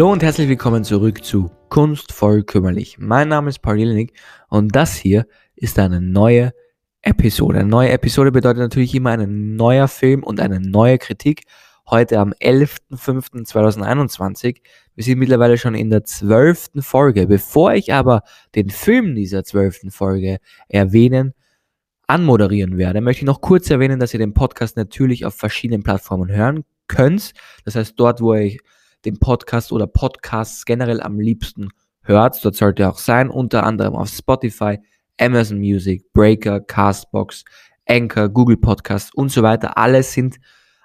Hallo und herzlich willkommen zurück zu Kunstvoll Kümmerlich. Mein Name ist Paul Jelinek und das hier ist eine neue Episode. Eine neue Episode bedeutet natürlich immer ein neuer Film und eine neue Kritik. Heute am 11.05.2021. Wir sind mittlerweile schon in der zwölften Folge. Bevor ich aber den Film dieser zwölften Folge erwähnen, anmoderieren werde, möchte ich noch kurz erwähnen, dass ihr den Podcast natürlich auf verschiedenen Plattformen hören könnt. Das heißt, dort, wo ihr den Podcast oder Podcasts generell am liebsten hört, dort sollte er auch sein, unter anderem auf Spotify, Amazon Music, Breaker, Castbox, Anchor, Google Podcast und so weiter. Alle sind,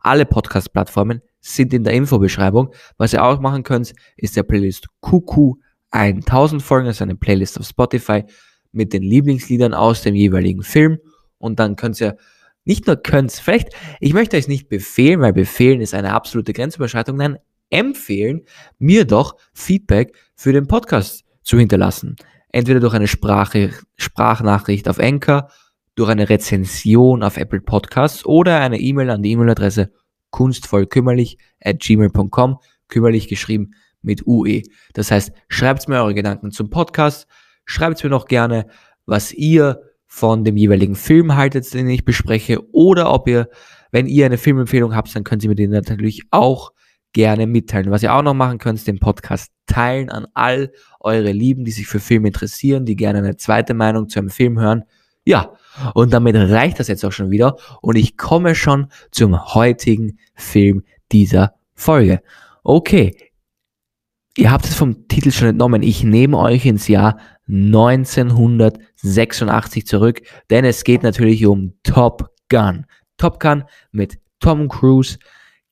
alle Podcast-Plattformen sind in der Infobeschreibung. Was ihr auch machen könnt, ist der Playlist QQ 1000 Folgen, also eine Playlist auf Spotify mit den Lieblingsliedern aus dem jeweiligen Film. Und dann könnt ihr nicht nur könnt, vielleicht, ich möchte euch nicht befehlen, weil befehlen ist eine absolute Grenzüberschreitung, nein, empfehlen, mir doch Feedback für den Podcast zu hinterlassen entweder durch eine Sprache, Sprachnachricht auf Anchor, durch eine Rezension auf Apple Podcasts oder eine E-Mail an die E-Mail-Adresse kunstvollkümmerlich at gmail.com, kümmerlich geschrieben mit UE. Das heißt, schreibt mir eure Gedanken zum Podcast, schreibt mir noch gerne, was ihr von dem jeweiligen Film haltet, den ich bespreche, oder ob ihr, wenn ihr eine Filmempfehlung habt, dann könnt ihr mir den natürlich auch gerne mitteilen. Was ihr auch noch machen könnt, den Podcast teilen an all eure Lieben, die sich für Filme interessieren, die gerne eine zweite Meinung zu einem Film hören. Ja, und damit reicht das jetzt auch schon wieder und ich komme schon zum heutigen Film dieser Folge. Okay, ihr habt es vom Titel schon entnommen. Ich nehme euch ins Jahr 1986 zurück, denn es geht natürlich um Top Gun. Top Gun mit Tom Cruise,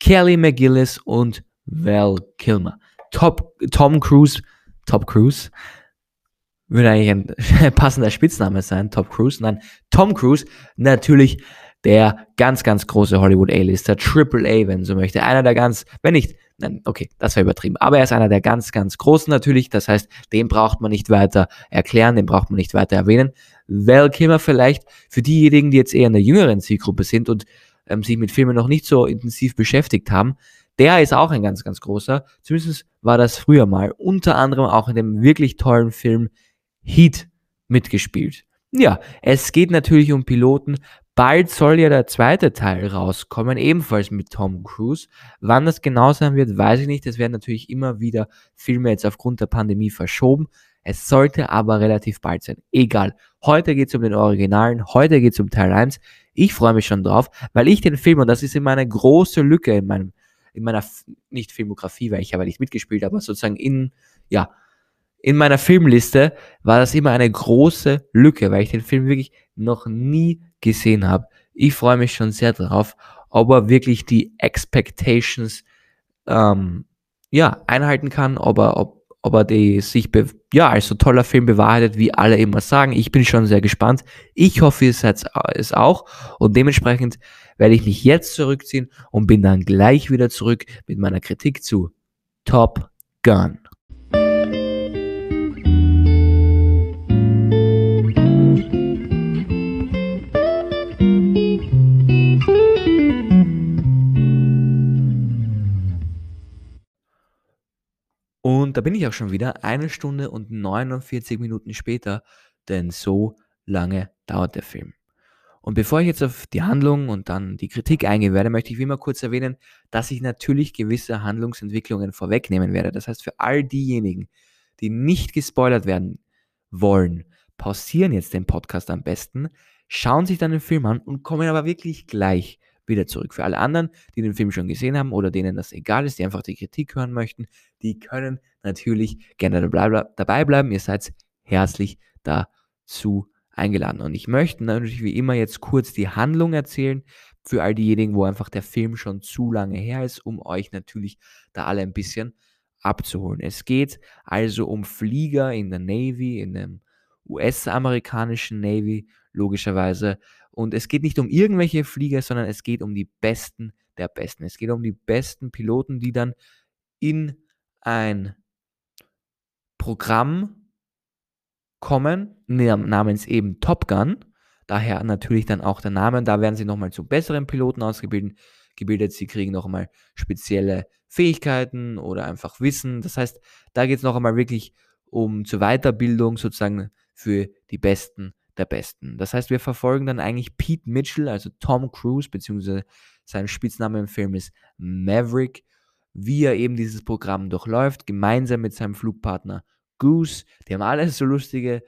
Kelly McGillis und Val Kilmer. Top, Tom Cruise, Top Cruise, würde eigentlich ein passender Spitzname sein, Top Cruise. Nein, Tom Cruise, natürlich der ganz, ganz große Hollywood A-Lister, Triple A, wenn so möchte. Einer der ganz, wenn nicht, nein, okay, das war übertrieben, aber er ist einer der ganz, ganz großen natürlich. Das heißt, den braucht man nicht weiter erklären, den braucht man nicht weiter erwähnen. Val Kilmer vielleicht für diejenigen, die jetzt eher in der jüngeren Zielgruppe sind und ähm, sich mit Filmen noch nicht so intensiv beschäftigt haben, der ist auch ein ganz, ganz großer. Zumindest war das früher mal. Unter anderem auch in dem wirklich tollen Film Heat mitgespielt. Ja, es geht natürlich um Piloten. Bald soll ja der zweite Teil rauskommen, ebenfalls mit Tom Cruise. Wann das genau sein wird, weiß ich nicht. Es werden natürlich immer wieder Filme jetzt aufgrund der Pandemie verschoben. Es sollte aber relativ bald sein. Egal. Heute geht es um den Originalen, heute geht es um Teil 1. Ich freue mich schon drauf, weil ich den Film, und das ist immer eine große Lücke in meinem, in meiner, nicht Filmografie, weil ich habe nicht mitgespielt, aber sozusagen in, ja, in meiner Filmliste war das immer eine große Lücke, weil ich den Film wirklich noch nie gesehen habe. Ich freue mich schon sehr darauf, ob er wirklich die Expectations ähm, ja, einhalten kann, ob er, ob ob er die sich ja als so toller Film bewahrheitet, wie alle immer sagen. Ich bin schon sehr gespannt. Ich hoffe, ihr seid es auch und dementsprechend werde ich mich jetzt zurückziehen und bin dann gleich wieder zurück mit meiner Kritik zu Top Gun. Da bin ich auch schon wieder, eine Stunde und 49 Minuten später, denn so lange dauert der Film. Und bevor ich jetzt auf die Handlung und dann die Kritik eingehen werde, möchte ich wie immer kurz erwähnen, dass ich natürlich gewisse Handlungsentwicklungen vorwegnehmen werde. Das heißt, für all diejenigen, die nicht gespoilert werden wollen, pausieren jetzt den Podcast am besten, schauen sich dann den Film an und kommen aber wirklich gleich wieder zurück. Für alle anderen, die den Film schon gesehen haben oder denen das egal ist, die einfach die Kritik hören möchten, die können natürlich gerne dabei bleiben. Ihr seid herzlich dazu eingeladen. Und ich möchte natürlich wie immer jetzt kurz die Handlung erzählen für all diejenigen, wo einfach der Film schon zu lange her ist, um euch natürlich da alle ein bisschen abzuholen. Es geht also um Flieger in der Navy, in dem US-amerikanischen Navy, logischerweise, und es geht nicht um irgendwelche Flieger, sondern es geht um die Besten der Besten. Es geht um die besten Piloten, die dann in ein Programm kommen, namens eben Top Gun. Daher natürlich dann auch der Name. Da werden sie nochmal zu besseren Piloten ausgebildet, ausgebildet, sie kriegen noch einmal spezielle Fähigkeiten oder einfach Wissen. Das heißt, da geht es noch einmal wirklich um zur Weiterbildung sozusagen für die Besten der Besten. Das heißt, wir verfolgen dann eigentlich Pete Mitchell, also Tom Cruise, beziehungsweise sein Spitzname im Film ist Maverick, wie er eben dieses Programm durchläuft, gemeinsam mit seinem Flugpartner Goose. Die haben alle so lustige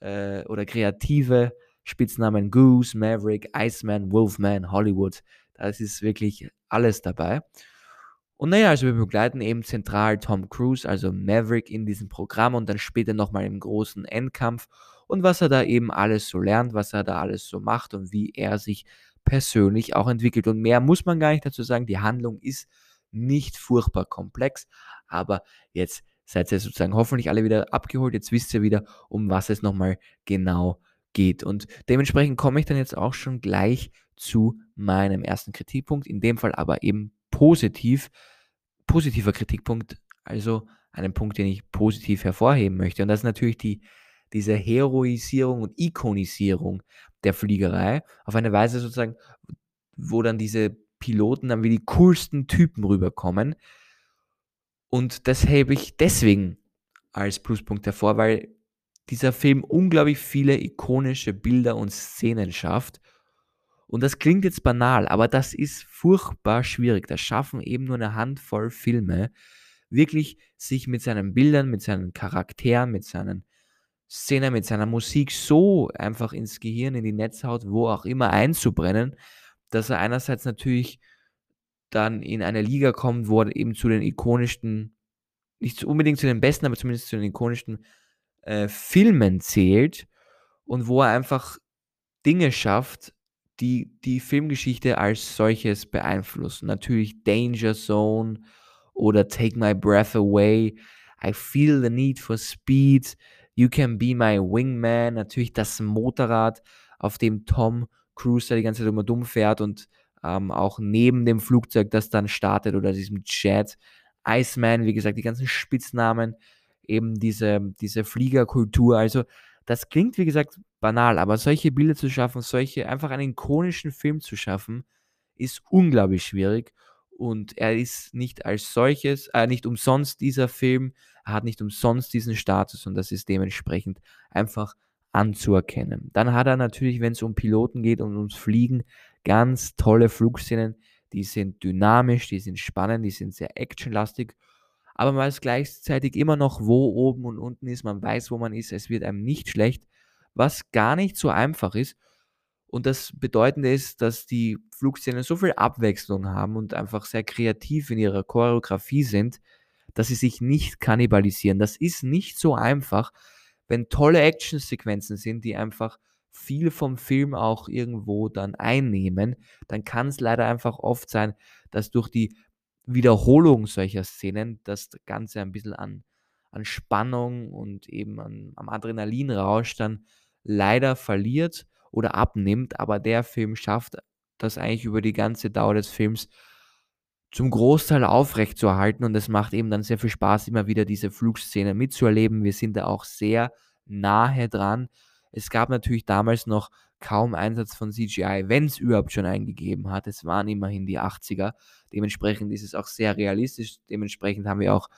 äh, oder kreative Spitznamen Goose, Maverick, Iceman, Wolfman, Hollywood. Das ist wirklich alles dabei. Und naja, also wir begleiten eben zentral Tom Cruise, also Maverick in diesem Programm und dann später nochmal im großen Endkampf und was er da eben alles so lernt, was er da alles so macht und wie er sich persönlich auch entwickelt. Und mehr muss man gar nicht dazu sagen. Die Handlung ist nicht furchtbar komplex, aber jetzt seid ihr sozusagen hoffentlich alle wieder abgeholt. Jetzt wisst ihr wieder, um was es nochmal genau geht. Und dementsprechend komme ich dann jetzt auch schon gleich zu meinem ersten Kritikpunkt, in dem Fall aber eben positiv, positiver Kritikpunkt, also einen Punkt, den ich positiv hervorheben möchte. Und das ist natürlich die, diese Heroisierung und Ikonisierung der Fliegerei auf eine Weise sozusagen, wo dann diese Piloten dann wie die coolsten Typen rüberkommen. Und das hebe ich deswegen als Pluspunkt hervor, weil dieser Film unglaublich viele ikonische Bilder und Szenen schafft. Und das klingt jetzt banal, aber das ist furchtbar schwierig. Das schaffen eben nur eine Handvoll Filme, wirklich sich mit seinen Bildern, mit seinen Charakteren, mit seinen Szenen, mit seiner Musik so einfach ins Gehirn, in die Netzhaut, wo auch immer einzubrennen, dass er einerseits natürlich dann in eine Liga kommt, wo er eben zu den ikonischsten, nicht unbedingt zu den besten, aber zumindest zu den ikonischsten äh, Filmen zählt und wo er einfach Dinge schafft, die die Filmgeschichte als solches beeinflussen. Natürlich Danger Zone oder Take My Breath Away, I Feel the Need for Speed, You Can Be My Wingman, natürlich das Motorrad, auf dem Tom Cruise die ganze Zeit immer dumm fährt und ähm, auch neben dem Flugzeug, das dann startet oder diesem Jet. Iceman, wie gesagt, die ganzen Spitznamen, eben diese, diese Fliegerkultur. Also das klingt, wie gesagt, banal, aber solche Bilder zu schaffen, solche, einfach einen ikonischen Film zu schaffen, ist unglaublich schwierig. Und er ist nicht als solches, äh, nicht umsonst dieser Film, er hat nicht umsonst diesen Status und das ist dementsprechend einfach anzuerkennen. Dann hat er natürlich, wenn es um Piloten geht und ums Fliegen, ganz tolle Flugszenen. Die sind dynamisch, die sind spannend, die sind sehr actionlastig aber man weiß gleichzeitig immer noch, wo oben und unten ist. Man weiß, wo man ist. Es wird einem nicht schlecht, was gar nicht so einfach ist. Und das Bedeutende ist, dass die Flugszenen so viel Abwechslung haben und einfach sehr kreativ in ihrer Choreografie sind, dass sie sich nicht kannibalisieren. Das ist nicht so einfach, wenn tolle Actionsequenzen sind, die einfach viel vom Film auch irgendwo dann einnehmen, dann kann es leider einfach oft sein, dass durch die Wiederholung solcher Szenen das Ganze ein bisschen an, an Spannung und eben an, am Adrenalinrausch dann leider verliert oder abnimmt. Aber der Film schafft das eigentlich über die ganze Dauer des Films zum Großteil aufrechtzuerhalten und es macht eben dann sehr viel Spaß, immer wieder diese Flugszene mitzuerleben. Wir sind da auch sehr nahe dran. Es gab natürlich damals noch kaum Einsatz von CGI, wenn es überhaupt schon eingegeben hat. Es waren immerhin die 80er. Dementsprechend ist es auch sehr realistisch. Dementsprechend haben wir auch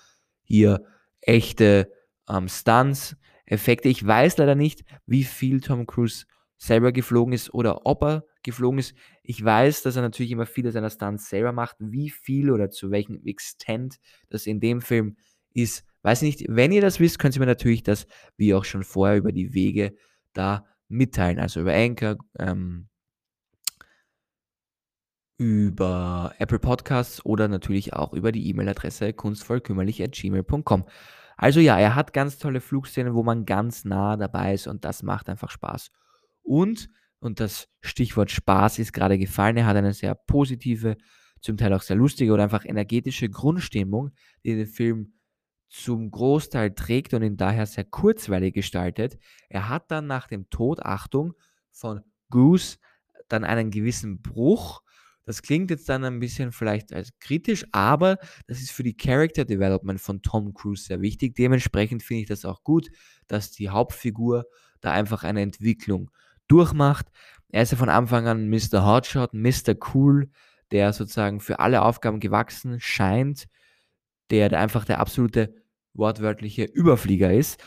hier echte ähm, Stunts, Effekte. Ich weiß leider nicht, wie viel Tom Cruise selber geflogen ist oder ob er geflogen ist. Ich weiß, dass er natürlich immer viele seiner Stunts selber macht. Wie viel oder zu welchem Extent das in dem Film ist, weiß ich nicht. Wenn ihr das wisst, könnt ihr mir natürlich das, wie auch schon vorher, über die Wege da mitteilen. Also über Anchor, ähm, über Apple Podcasts oder natürlich auch über die E-Mail-Adresse kunstvollkümmerlich.gmail.com. Also ja, er hat ganz tolle Flugszenen, wo man ganz nah dabei ist und das macht einfach Spaß. Und, und das Stichwort Spaß ist gerade gefallen, er hat eine sehr positive, zum Teil auch sehr lustige oder einfach energetische Grundstimmung, die den Film zum Großteil trägt und ihn daher sehr kurzweilig gestaltet. Er hat dann nach dem Tod, Achtung, von Goose dann einen gewissen Bruch. Das klingt jetzt dann ein bisschen vielleicht als kritisch, aber das ist für die Character Development von Tom Cruise sehr wichtig. Dementsprechend finde ich das auch gut, dass die Hauptfigur da einfach eine Entwicklung durchmacht. Er ist ja von Anfang an Mr. Hotshot, Mr. Cool, der sozusagen für alle Aufgaben gewachsen scheint, der einfach der absolute wortwörtliche Überflieger ist.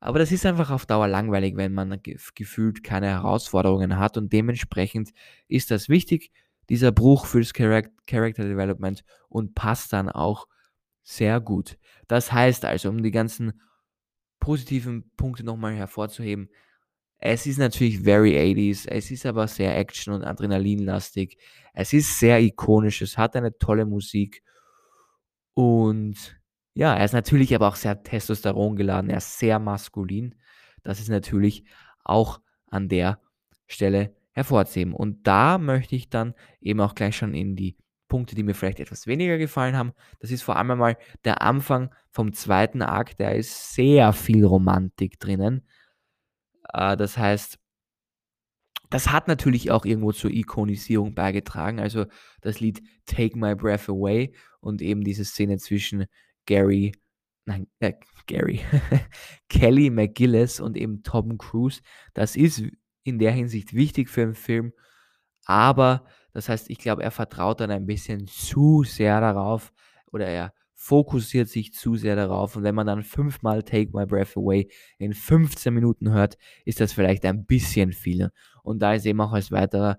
Aber das ist einfach auf Dauer langweilig, wenn man gefühlt keine Herausforderungen hat und dementsprechend ist das wichtig, dieser Bruch fürs Character Development und passt dann auch sehr gut. Das heißt also, um die ganzen positiven Punkte nochmal hervorzuheben, es ist natürlich very 80s, es ist aber sehr action- und adrenalinlastig, es ist sehr ikonisch, es hat eine tolle Musik und ja, er ist natürlich aber auch sehr Testosteron geladen, er ist sehr maskulin. Das ist natürlich auch an der Stelle hervorzuheben. Und da möchte ich dann eben auch gleich schon in die Punkte, die mir vielleicht etwas weniger gefallen haben. Das ist vor allem einmal der Anfang vom zweiten Akt, da ist sehr viel Romantik drinnen. Äh, das heißt, das hat natürlich auch irgendwo zur Ikonisierung beigetragen. Also das Lied Take My Breath Away und eben diese Szene zwischen Gary, nein, äh, Gary, Kelly McGillis und eben Tom Cruise. Das ist in der Hinsicht wichtig für einen Film, aber das heißt, ich glaube, er vertraut dann ein bisschen zu sehr darauf oder er fokussiert sich zu sehr darauf. Und wenn man dann fünfmal Take My Breath Away in 15 Minuten hört, ist das vielleicht ein bisschen viel. Und da ist eben auch als weiterer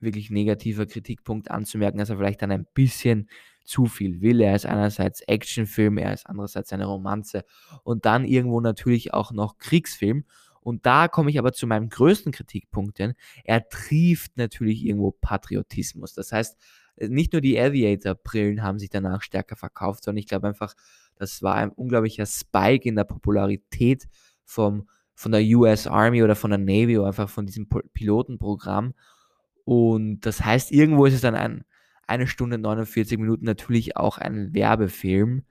wirklich negativer Kritikpunkt anzumerken, dass er vielleicht dann ein bisschen zu viel will. Er ist einerseits Actionfilm, er ist andererseits eine Romanze und dann irgendwo natürlich auch noch Kriegsfilm. Und da komme ich aber zu meinem größten Kritikpunkt, denn er trieft natürlich irgendwo Patriotismus. Das heißt, nicht nur die Aviator-Brillen haben sich danach stärker verkauft, sondern ich glaube einfach, das war ein unglaublicher Spike in der Popularität vom, von der US Army oder von der Navy oder einfach von diesem Pilotenprogramm. Und das heißt, irgendwo ist es dann ein, eine Stunde 49 Minuten natürlich auch ein Werbefilm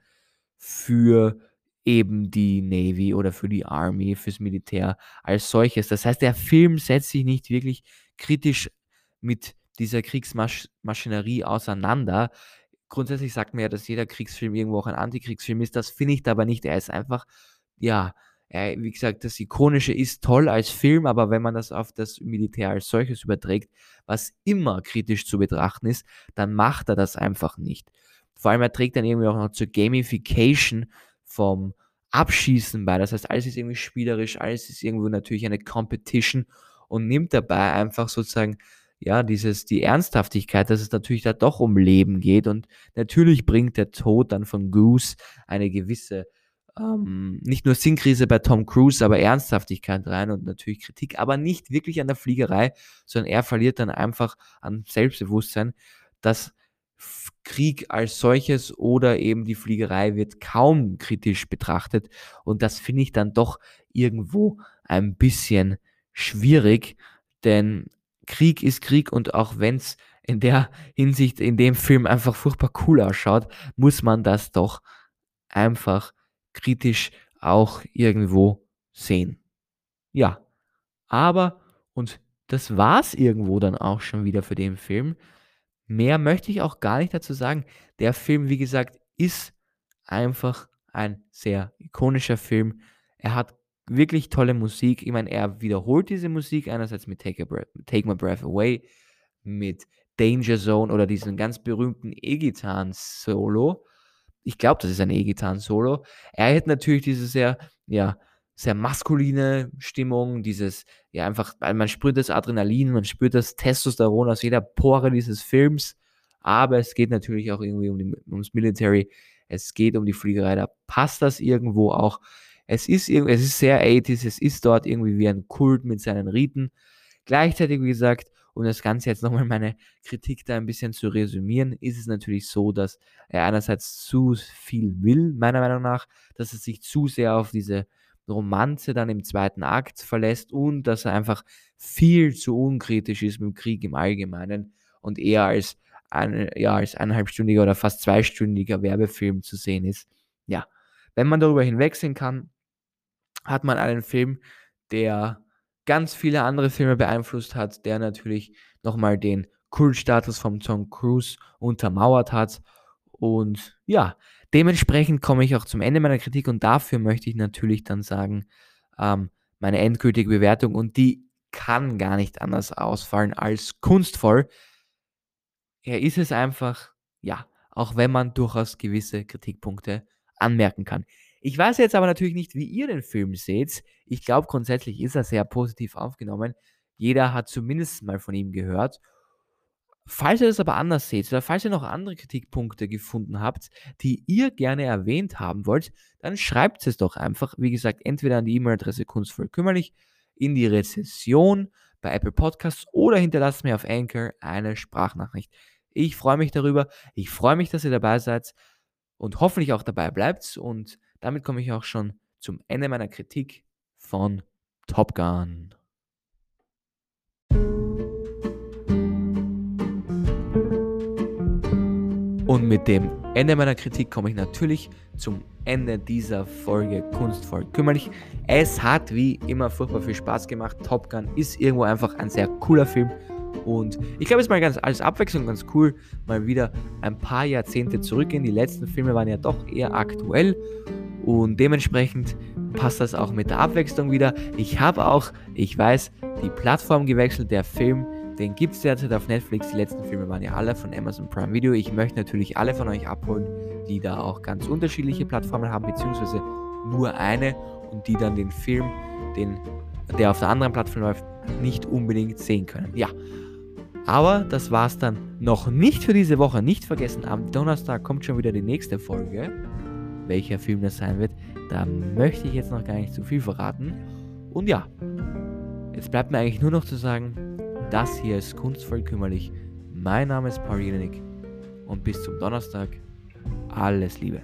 für eben die Navy oder für die Army, fürs Militär als solches. Das heißt, der Film setzt sich nicht wirklich kritisch mit dieser Kriegsmaschinerie auseinander. Grundsätzlich sagt man ja, dass jeder Kriegsfilm irgendwo auch ein Antikriegsfilm ist. Das finde ich aber nicht. Er ist einfach, ja, er, wie gesagt, das Ikonische ist toll als Film, aber wenn man das auf das Militär als solches überträgt, was immer kritisch zu betrachten ist, dann macht er das einfach nicht. Vor allem er trägt dann irgendwie auch noch zur Gamification vom Abschießen bei. Das heißt, alles ist irgendwie spielerisch, alles ist irgendwo natürlich eine Competition und nimmt dabei einfach sozusagen ja, dieses, die Ernsthaftigkeit, dass es natürlich da doch um Leben geht. Und natürlich bringt der Tod dann von Goose eine gewisse, ähm, nicht nur Sinnkrise bei Tom Cruise, aber Ernsthaftigkeit rein und natürlich Kritik, aber nicht wirklich an der Fliegerei, sondern er verliert dann einfach an Selbstbewusstsein, dass Krieg als solches oder eben die Fliegerei wird kaum kritisch betrachtet. Und das finde ich dann doch irgendwo ein bisschen schwierig, denn Krieg ist Krieg und auch wenn es in der Hinsicht in dem Film einfach furchtbar cool ausschaut, muss man das doch einfach kritisch auch irgendwo sehen. Ja, aber und das war's irgendwo dann auch schon wieder für den Film. Mehr möchte ich auch gar nicht dazu sagen. Der Film, wie gesagt, ist einfach ein sehr ikonischer Film. Er hat wirklich tolle Musik. Ich meine, er wiederholt diese Musik einerseits mit Take, Breath, Take My Breath Away, mit Danger Zone oder diesen ganz berühmten E-Gitarren-Solo. Ich glaube, das ist ein E-Gitarren-Solo. Er hat natürlich diese sehr, ja, sehr maskuline Stimmung, dieses, ja, einfach, man spürt das Adrenalin, man spürt das Testosteron aus jeder Pore dieses Films. Aber es geht natürlich auch irgendwie um die, ums Military. Es geht um die Fliegerei. Da passt das irgendwo auch es ist, es ist sehr 80s, es ist dort irgendwie wie ein Kult mit seinen Riten. Gleichzeitig, wie gesagt, um das Ganze jetzt nochmal meine Kritik da ein bisschen zu resümieren, ist es natürlich so, dass er einerseits zu viel will, meiner Meinung nach, dass er sich zu sehr auf diese Romanze dann im zweiten Akt verlässt und dass er einfach viel zu unkritisch ist mit dem Krieg im Allgemeinen und eher als, ein, ja, als eineinhalbstündiger oder fast zweistündiger Werbefilm zu sehen ist. Ja, wenn man darüber hinwegsehen kann, hat man einen Film, der ganz viele andere Filme beeinflusst hat, der natürlich nochmal den Kultstatus von Tom Cruise untermauert hat. Und ja, dementsprechend komme ich auch zum Ende meiner Kritik und dafür möchte ich natürlich dann sagen, ähm, meine endgültige Bewertung und die kann gar nicht anders ausfallen als kunstvoll. er ist es einfach, ja, auch wenn man durchaus gewisse Kritikpunkte anmerken kann. Ich weiß jetzt aber natürlich nicht, wie ihr den Film seht. Ich glaube, grundsätzlich ist er sehr positiv aufgenommen. Jeder hat zumindest mal von ihm gehört. Falls ihr das aber anders seht oder falls ihr noch andere Kritikpunkte gefunden habt, die ihr gerne erwähnt haben wollt, dann schreibt es doch einfach, wie gesagt, entweder an die E-Mail-Adresse kunstvoll kümmerlich, in die Rezession bei Apple Podcasts oder hinterlasst mir auf Anchor eine Sprachnachricht. Ich freue mich darüber. Ich freue mich, dass ihr dabei seid und hoffentlich auch dabei bleibt. Und damit komme ich auch schon zum Ende meiner Kritik von Top Gun. Und mit dem Ende meiner Kritik komme ich natürlich zum Ende dieser Folge kunstvoll kümmerlich. Es hat wie immer furchtbar viel Spaß gemacht. Top Gun ist irgendwo einfach ein sehr cooler Film. Und ich glaube, es ist mal ganz als Abwechslung ganz cool, mal wieder ein paar Jahrzehnte zurückgehen. Die letzten Filme waren ja doch eher aktuell und dementsprechend passt das auch mit der Abwechslung wieder. Ich habe auch, ich weiß, die Plattform gewechselt. Der Film, den gibt es derzeit auf Netflix. Die letzten Filme waren ja alle von Amazon Prime Video. Ich möchte natürlich alle von euch abholen, die da auch ganz unterschiedliche Plattformen haben, beziehungsweise nur eine und die dann den Film, den, der auf der anderen Plattform läuft, nicht unbedingt sehen können. Ja. Aber das war's dann noch nicht für diese Woche. Nicht vergessen, am Donnerstag kommt schon wieder die nächste Folge. Welcher Film das sein wird, da möchte ich jetzt noch gar nicht zu viel verraten. Und ja, jetzt bleibt mir eigentlich nur noch zu sagen, das hier ist kunstvoll kümmerlich. Mein Name ist Paul Jelenik und bis zum Donnerstag alles Liebe.